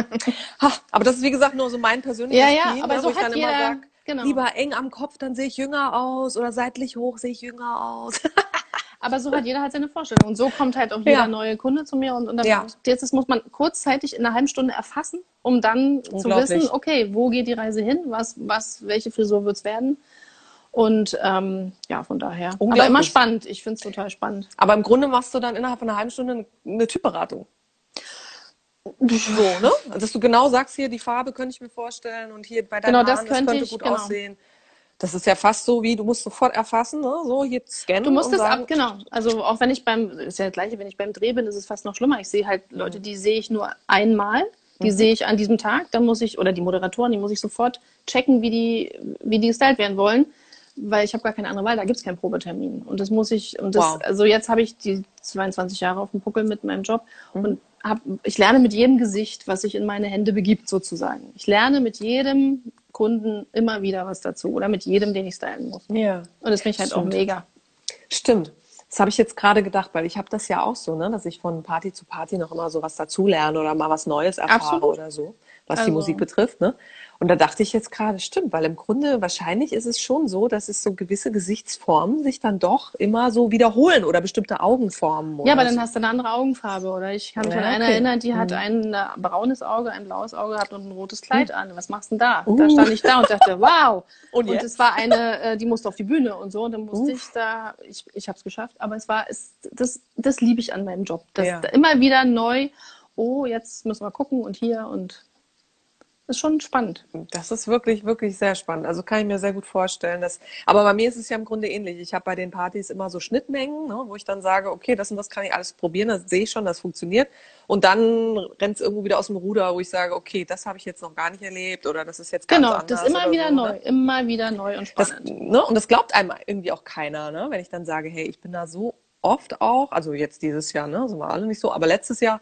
ha, aber das ist wie gesagt nur so mein persönliches Ja, ja, Feeling, aber ne, so wo ich dann jeder- immer sag, genau. lieber eng am Kopf, dann sehe ich jünger aus oder seitlich hoch sehe ich jünger aus. Aber so hat jeder halt seine Vorstellung. Und so kommt halt auch jeder Ja. neue Kunde zu mir. Und, und dann Ja. jetzt das muss man kurzzeitig in einer halben Stunde erfassen, um dann zu wissen, okay, wo geht die Reise hin? Was, was, welche Frisur wird es werden? Und ähm, ja, von daher. Aber immer spannend. Ich finde es total spannend. aber im Grunde machst du dann innerhalb von einer halben Stunde eine Typberatung. So, ne? Dass du genau sagst, hier die Farbe könnte ich mir vorstellen und hier bei deinen Genau, das Haaren, könnte könnte ich, gut genau. aussehen. Das ist ja fast so wie, du musst sofort erfassen, ne? so hier scannen Du musst es ab, genau. Also auch wenn ich beim, ist ja das gleiche, wenn ich beim Dreh bin, ist es fast noch schlimmer. Ich sehe halt Leute, die sehe ich nur einmal, die sehe ich an diesem Tag, dann muss ich, oder die Moderatoren, die muss ich sofort checken, wie die, wie die gestylt werden wollen, weil ich habe gar keine andere Wahl, da gibt es keinen Probetermin. Und das muss ich, und das, Wow. also jetzt habe ich die 22 Jahre auf dem Puckel mit meinem Job und hab, ich lerne mit jedem Gesicht, was sich in meine Hände begibt, sozusagen. Ich lerne mit jedem Kunden immer wieder was dazu oder mit jedem, den ich stylen muss. Ja. Und das finde ich halt auch Stimmt. mega. Stimmt. Das habe ich jetzt gerade gedacht, weil ich habe das ja auch so, ne, dass ich von Party zu Party noch immer so was dazulerne oder mal was Neues erfahre Absolut. oder so, was die Also- Musik betrifft. Ne? Und da dachte ich jetzt gerade, stimmt, weil im Grunde wahrscheinlich ist es schon so, dass es so gewisse Gesichtsformen sich dann doch immer so wiederholen oder bestimmte Augenformen. Ja, aber dann so. hast du eine andere Augenfarbe. Oder ich kann mich Ja, an eine okay. erinnern, die hat Mhm. ein äh, braunes Auge, ein blaues Auge gehabt und ein rotes Kleid an. Was machst du denn da? Uh. Da stand ich da und dachte, wow. Und Und, es war eine, äh, die musste auf die Bühne und so. Und dann musste Uff. ich da, ich, ich habe es geschafft, aber es war, es, das, das liebe ich an meinem Job. Das Ja. immer wieder neu, oh, jetzt müssen wir gucken und hier und ist schon spannend. Das ist wirklich, wirklich sehr spannend. Also kann ich mir sehr gut vorstellen. Dass, aber bei mir ist es ja im Grunde ähnlich. Ich habe bei den Partys immer so Schnittmengen, ne, wo ich dann sage, okay, das und das kann ich alles probieren, das sehe ich schon, das funktioniert. Und dann rennt es irgendwo wieder aus dem Ruder, wo ich sage, okay, das habe ich jetzt noch gar nicht erlebt oder das ist jetzt ganz Genau, anders. das ist immer wieder so, neu, Ne? immer wieder neu und Das, spannend. ne? Und das glaubt einem irgendwie auch keiner, ne? wenn ich dann sage, hey, ich bin da so oft auch, also jetzt dieses Jahr, ne, sind wir alle nicht so, aber letztes Jahr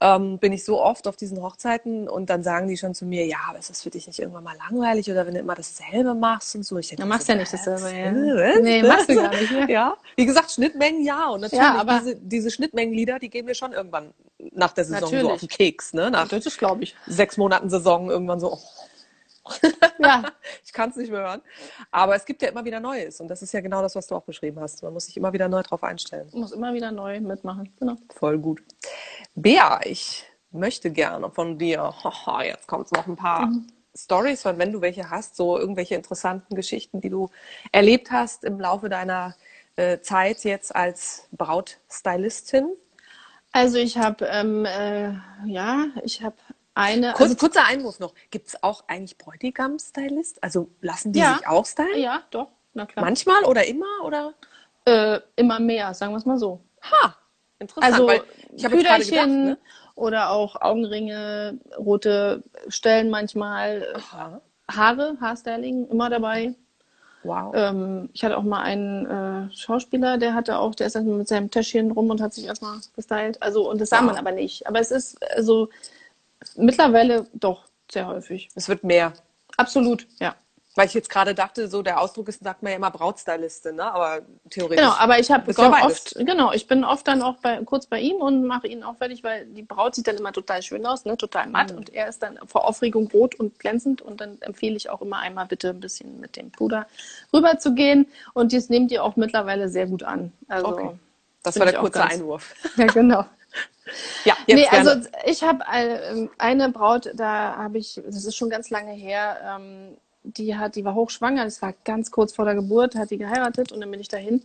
ähm, bin ich so oft auf diesen Hochzeiten und dann sagen die schon zu mir, ja, aber ist das für dich nicht irgendwann mal langweilig oder wenn du immer dasselbe machst und so. Ich denke, Ja, machst so, ja nicht dasselbe, ja. Was? Nee, machst du gar nicht, ja. Ja, wie gesagt, Schnittmengen ja und natürlich Ja, aber- diese, diese Schnittmengenlieder, die gehen mir schon irgendwann nach der Saison so Natürlich. auf den Keks, ne? Nach Das ist, glaube ich. sechs Monaten Saison irgendwann so, oh, Ja, ich kann es nicht mehr hören. Aber es gibt ja immer wieder Neues. Und das ist ja genau das, was du auch beschrieben hast. Man muss sich immer wieder neu drauf einstellen. muss immer wieder neu mitmachen. Genau. Voll gut. Bea, ich möchte gerne von dir, haha, jetzt kommt noch ein paar Stories, von wenn du welche hast, so irgendwelche interessanten Geschichten, die du erlebt hast im Laufe deiner äh, Zeit jetzt als Brautstylistin. Also ich habe, ähm, äh, ja, ich habe eine. Kurz, also, kurzer Einwurf noch. Gibt es auch eigentlich Bräutigam-Stylist? Also lassen die Ja. sich auch stylen? ja, doch, na klar. Manchmal oder immer? Oder? Äh, immer mehr, sagen wir es mal so. Ha, interessant. Also weil ich habe gerade gedacht, ne? oder auch Augenringe, rote Stellen manchmal, Aha. Haare, Haarstyling immer dabei. Wow. Ähm, ich hatte auch mal einen äh, Schauspieler, der hatte auch, der ist mit seinem Täschchen rum und hat sich erstmal gestylt. Also, und das sah Wow. man aber nicht. Aber es ist also mittlerweile doch sehr häufig. Es wird mehr. Absolut, ja. Weil ich jetzt gerade dachte, so der Ausdruck ist, sagt man ja immer Brautstylistin, ne? Aber theoretisch. Genau, aber ich habe ja oft, genau, ich bin oft dann auch bei, kurz bei ihm und mache ihn auch fertig, weil die Braut sieht dann immer total schön aus, ne, total matt Mhm. und er ist dann vor Aufregung rot und glänzend und dann empfehle ich auch immer einmal bitte ein bisschen mit dem Puder rüber zu gehen und dies nehmt ihr auch mittlerweile sehr gut an. Also, Okay. Das war der kurze ganz- Einwurf. ja, genau. Ja, jetzt nee, gerne. also ich habe äh, eine Braut, da habe ich, das ist schon ganz lange her, ähm, die hat, die war hochschwanger, das war ganz kurz vor der Geburt, hat die geheiratet und dann bin ich dahin.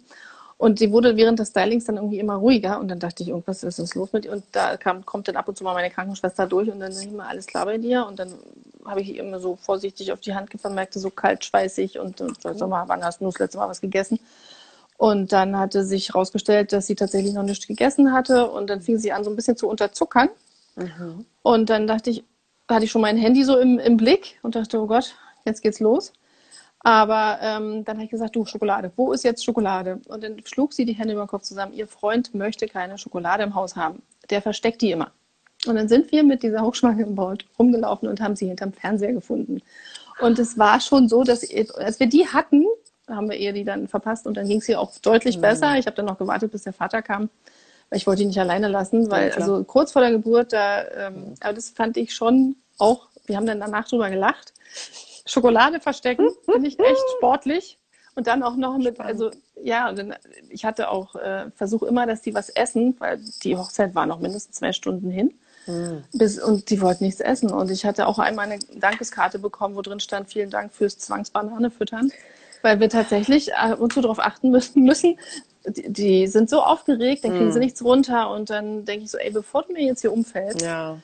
Und die wurde während des Stylings dann irgendwie immer ruhiger und dann dachte ich, irgendwas ist das los mit ihr. Und da kam, kommt dann ab und zu mal meine Krankenschwester durch und dann ist immer alles klar bei dir. Und dann habe ich immer so vorsichtig auf die Hand gefasst, merkte so kalt, schweißig und, und sag mal, wann hast du das letzte Mal was gegessen? Und dann hatte sich herausgestellt, dass sie tatsächlich noch nichts gegessen hatte. Und dann fing sie an, so ein bisschen zu unterzuckern. Mhm. Und dann dachte ich, hatte ich schon mein Handy so im, im Blick und dachte, oh Gott, jetzt geht's los. Aber ähm, dann habe ich gesagt, du, Schokolade, wo ist jetzt Schokolade? Und dann schlug sie die Hände über den Kopf zusammen. Ihr Freund möchte keine Schokolade im Haus haben. Der versteckt die immer. Und dann sind wir mit dieser hochschwangeren Braut rumgelaufen und haben sie hinterm Fernseher gefunden. Und es war schon so, dass als wir die hatten, haben wir ihr die dann verpasst und dann ging es ihr auch deutlich mhm. besser. Ich habe dann noch gewartet, bis der Vater kam, weil ich wollte ihn nicht alleine lassen, weil ja, also kurz vor der Geburt, da, ähm, aber das fand ich schon auch, wir haben dann danach drüber gelacht. Schokolade verstecken, finde ich echt sportlich. Und dann auch noch mit, also ja, dann, ich hatte auch, äh, versuche immer, dass die was essen, weil die Hochzeit war noch mindestens zwei Stunden hin. Mhm. Bis, und die wollten nichts essen. Und ich hatte auch einmal eine Dankeskarte bekommen, wo drin stand, vielen Dank fürs Zwangsbanane füttern. Weil wir tatsächlich ab und zu darauf achten müssen, müssen. Die, die sind so aufgeregt, dann kriegen mhm. sie nichts runter. Und dann denke ich so, ey, bevor du mir jetzt hier umfällst, ja.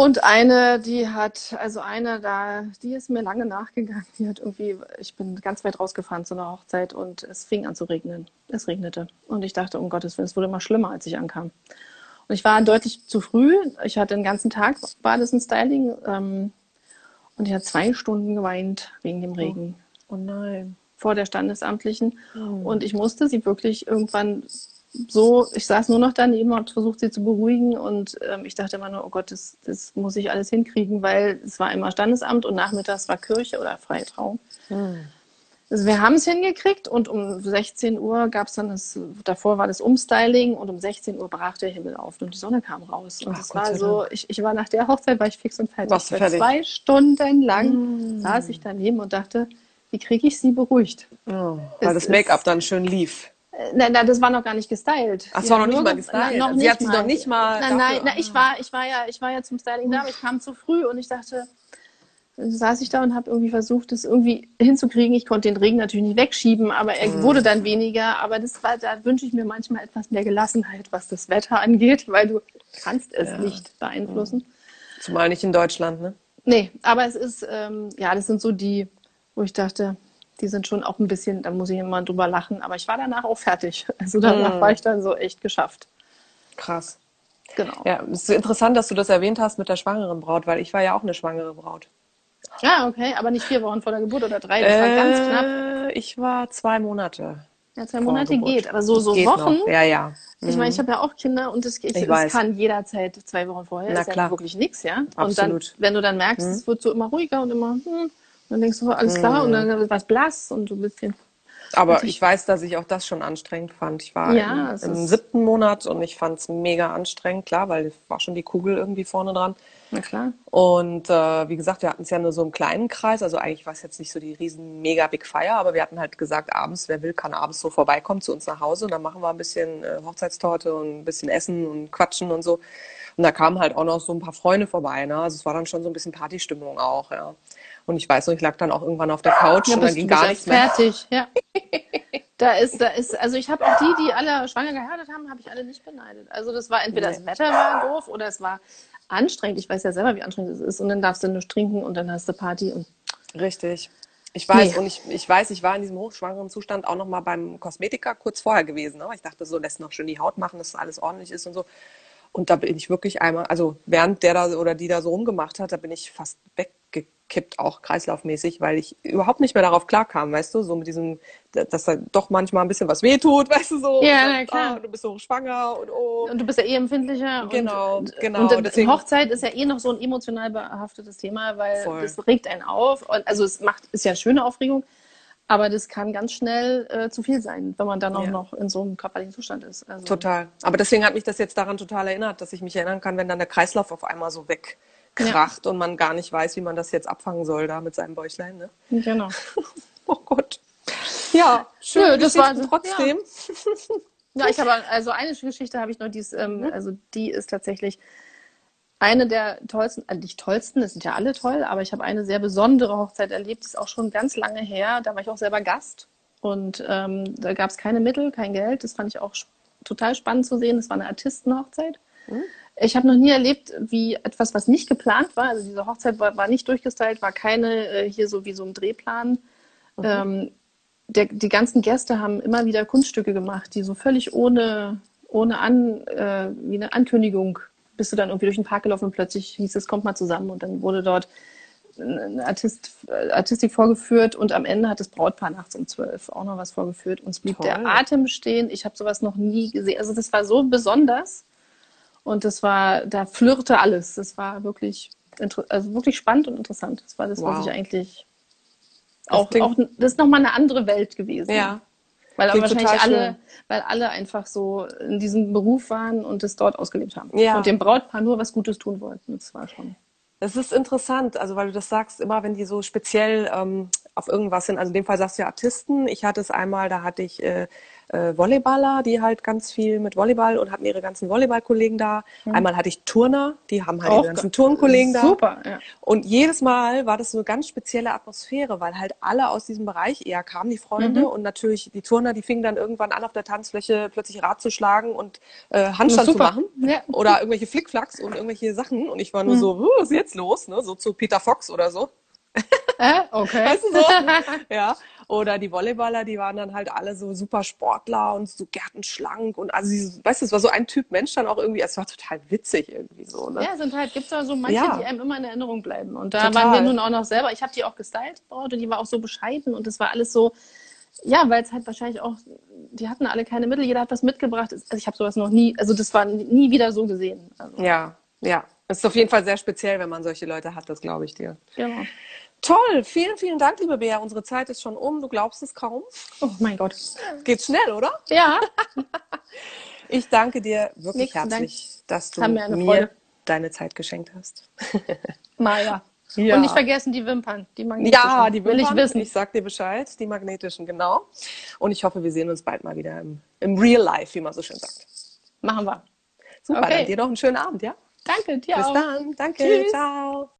Und eine, die hat, also eine da, die ist mir lange nachgegangen. Die hat irgendwie, ich bin ganz weit rausgefahren zu einer Hochzeit und es fing an zu regnen. Es regnete. Und ich dachte, um Gottes Willen, es wurde immer schlimmer, als ich ankam. Und ich war deutlich zu früh. Ich hatte den ganzen Tag, war das ein Styling. Ähm, und ich hatte zwei Stunden geweint wegen dem Regen. Oh, oh nein. Vor der Standesamtlichen. Oh. Und ich musste sie wirklich irgendwann so, ich saß nur noch daneben und versucht sie zu beruhigen und ähm, ich dachte immer nur, oh Gott, das, das muss ich alles hinkriegen, weil es war immer Standesamt und nachmittags war Kirche oder freie Trauung. Hm. Also wir haben es hingekriegt und um 16 Uhr gab es dann das, davor war das Umstyling und um 16 Uhr brach der Himmel auf und die Sonne kam raus. Und es war so, ich, ich war nach der Hochzeit, war ich fix und fertig. Warst fertig? Zwei Stunden lang hm. saß ich daneben und dachte, wie kriege ich sie beruhigt? Oh, weil es das Make-up dann schön lief. Nein, nein, das war noch gar nicht gestylt. Ach, es war noch nicht mal gestylt. Noch Sie hat sich noch nicht mal. Nein, nein, nein, ich war, ich war ja, ich war ja zum Styling da, aber ich kam zu früh und ich dachte, dann saß ich da und habe irgendwie versucht, das irgendwie hinzukriegen. Ich konnte den Regen natürlich nicht wegschieben, aber er mhm. wurde dann weniger. Aber das war, da wünsche ich mir manchmal etwas mehr Gelassenheit, was das Wetter angeht, weil du kannst es ja. nicht beeinflussen. Mhm. Zumal nicht in Deutschland, ne? Nee, aber es ist, ähm, ja, das sind so die, wo ich dachte, die sind schon auch ein bisschen, da muss ich immer drüber lachen, aber ich war danach auch fertig. Also danach mhm. war ich dann so echt geschafft. Krass. Genau. Ja, es ist interessant, dass du das erwähnt hast mit der schwangeren Braut, weil ich war ja auch eine schwangere Braut. Ja, okay, aber nicht vier Wochen vor der Geburt oder drei, das äh, war ganz äh, knapp. Ich war zwei Monate. Ja, zwei Monate geht, aber so, so Wochen. Noch. Ja, ja. Mhm. Ich meine, ich habe ja auch Kinder und es, kann jederzeit zwei Wochen vorher. Na ist klar. Ja wirklich nichts, ja. Absolut. Und dann, wenn du dann merkst, mhm. es wird so immer ruhiger und immer, hm, dann denkst du, alles klar, und dann wird was blass und so ein bisschen. Aber ich, ich, weiß, dass ich auch das schon anstrengend fand. Ich war ja, im, im siebten Monat und ich fand es mega anstrengend, klar, weil war schon die Kugel irgendwie vorne dran. Na klar. Und äh, wie gesagt, wir hatten es ja nur so im kleinen Kreis. Also eigentlich war es jetzt nicht so die riesen mega Big Fire, aber wir hatten halt gesagt, abends, wer will, kann abends so vorbeikommen zu uns nach Hause und dann machen wir ein bisschen äh, Hochzeitstorte und ein bisschen Essen und quatschen und so. Und da kamen halt auch noch so ein paar Freunde vorbei. Ne? Also es war dann schon so ein bisschen Partystimmung auch, ja. Und ich weiß noch, ich lag dann auch irgendwann auf der Couch ja, und dann ging gar nichts mehr. Fertig, ja. da ist, da ist, also ich habe auch die, die alle schwanger geheiratet haben, habe ich alle nicht beneidet. Also das war entweder nee. das Wetter war doof oder es war anstrengend. Ich weiß ja selber, wie anstrengend es ist. Und dann darfst du nur trinken und dann hast du Party und. Richtig. Ich weiß, nee. und ich, ich weiß, ich war in diesem hochschwangeren Zustand auch noch mal beim Kosmetiker kurz vorher gewesen. Ne? Ich dachte so, lässt noch schön die Haut machen, dass alles ordentlich ist und so. Und da bin ich wirklich einmal, also während der da oder die da so rumgemacht hat, da bin ich fast weggekippt, auch kreislaufmäßig, weil ich überhaupt nicht mehr darauf klarkam, weißt du, so mit diesem, dass da doch manchmal ein bisschen was wehtut, weißt du, so. Ja, na klar. Ah, du bist so schwanger und oh. Und du bist ja eh empfindlicher. Genau, und, genau. Und deswegen, Hochzeit ist ja eh noch so ein emotional behaftetes Thema, weil voll. das regt einen auf. Und, also es macht, ist ja eine schöne Aufregung. Aber das kann ganz schnell äh, zu viel sein, wenn man dann auch ja. noch in so einem körperlichen Zustand ist. Also total. Aber deswegen hat mich das jetzt daran total erinnert, dass ich mich erinnern kann, wenn dann der Kreislauf auf einmal so wegkracht ja. und man gar nicht weiß, wie man das jetzt abfangen soll da mit seinem Bäuchlein. Ne? Genau. oh Gott. Ja, schön. Nö, das war trotzdem. Ja. ja, ich habe also eine Geschichte habe ich noch, die ist, ähm, mhm. also die ist tatsächlich eine der tollsten, also nicht tollsten, das sind ja alle toll, aber ich habe eine sehr besondere Hochzeit erlebt, die ist auch schon ganz lange her. Da war ich auch selber Gast und ähm, da gab es keine Mittel, kein Geld. Das fand ich auch total spannend zu sehen. Das war eine Artistenhochzeit. Mhm. Ich habe noch nie erlebt, wie etwas, was nicht geplant war, also diese Hochzeit war, war nicht durchgestylt, war keine äh, hier so wie so ein Drehplan. Mhm. Ähm, der, die ganzen Gäste haben immer wieder Kunststücke gemacht, die so völlig ohne, ohne An, äh, wie eine Ankündigung bist du dann irgendwie durch den Park gelaufen und plötzlich hieß es, kommt mal zusammen und dann wurde dort eine Artist, Artistik vorgeführt und am Ende hat das Brautpaar nachts um zwölf auch noch was vorgeführt. Uns blieb Toll. der Atem stehen. Ich habe sowas noch nie gesehen. Also das war so besonders und das war, da flirrte alles. Das war wirklich, also wirklich spannend und interessant. Das war das, wow. was ich eigentlich auch, das, auch, das ist nochmal eine andere Welt gewesen. Ja. Weil aber wahrscheinlich alle, weil alle einfach so in diesem Beruf waren und es dort ausgelebt haben. Ja. Und dem Brautpaar nur was Gutes tun wollten. Das war schon. Es ist interessant, also weil du das sagst, immer wenn die so speziell ähm, auf irgendwas sind, also in dem Fall sagst du ja Artisten. Ich hatte es einmal, da hatte ich äh, äh, Volleyballer, die halt ganz viel mit Volleyball und hatten ihre ganzen Volleyballkollegen da. Mhm. Einmal hatte ich Turner, die haben halt Auch ihre ganzen Turnkollegen da. Super, ja. Und jedes Mal war das so eine ganz spezielle Atmosphäre, weil halt alle aus diesem Bereich eher kamen, die Freunde. Mhm. Und natürlich die Turner, die fingen dann irgendwann an, auf der Tanzfläche plötzlich Rad zu schlagen und äh, Handstand zu machen. Ja. Oder irgendwelche Flickflacks und irgendwelche Sachen. Und ich war nur mhm. so, was ist jetzt los? Ne? So zu Peter Fox oder so. Äh, okay. Weißt du so? ja. Oder die Volleyballer, die waren dann halt alle so super Sportler und so gärtenschlank und also, weißt du, es war so ein Typ Mensch dann auch irgendwie, es war total witzig irgendwie so. Ne? Ja, sind halt, gibt es da so manche, ja. die einem immer in Erinnerung bleiben. Und da total. waren wir nun auch noch selber, ich habe die auch gestylt und die war auch so bescheiden und es war alles so, ja, weil es halt wahrscheinlich auch, die hatten alle keine Mittel, jeder hat was mitgebracht. Also ich habe sowas noch nie, also das war nie wieder so gesehen. Also. Ja, ja. Es ist auf jeden Fall sehr speziell, wenn man solche Leute hat, das glaube ich dir. Genau. Toll, vielen, vielen Dank, liebe Bea. Unsere Zeit ist schon um. Du glaubst es kaum. Oh mein Gott. Geht schnell, oder? Ja. ich danke dir wirklich Nächsten herzlich, Dank. dass du mir, mir deine Zeit geschenkt hast. Maja. Ja. Und nicht vergessen die Wimpern, die magnetischen. Ja, die Wimpern. Will ich wissen. Ich sag dir Bescheid, die magnetischen, genau. Und ich hoffe, wir sehen uns bald mal wieder im, im Real Life, wie man so schön sagt. Machen wir. Super, okay. dann dir noch einen schönen Abend, ja? Danke, dir Bis auch. dann. Danke. Tschüss. Ciao.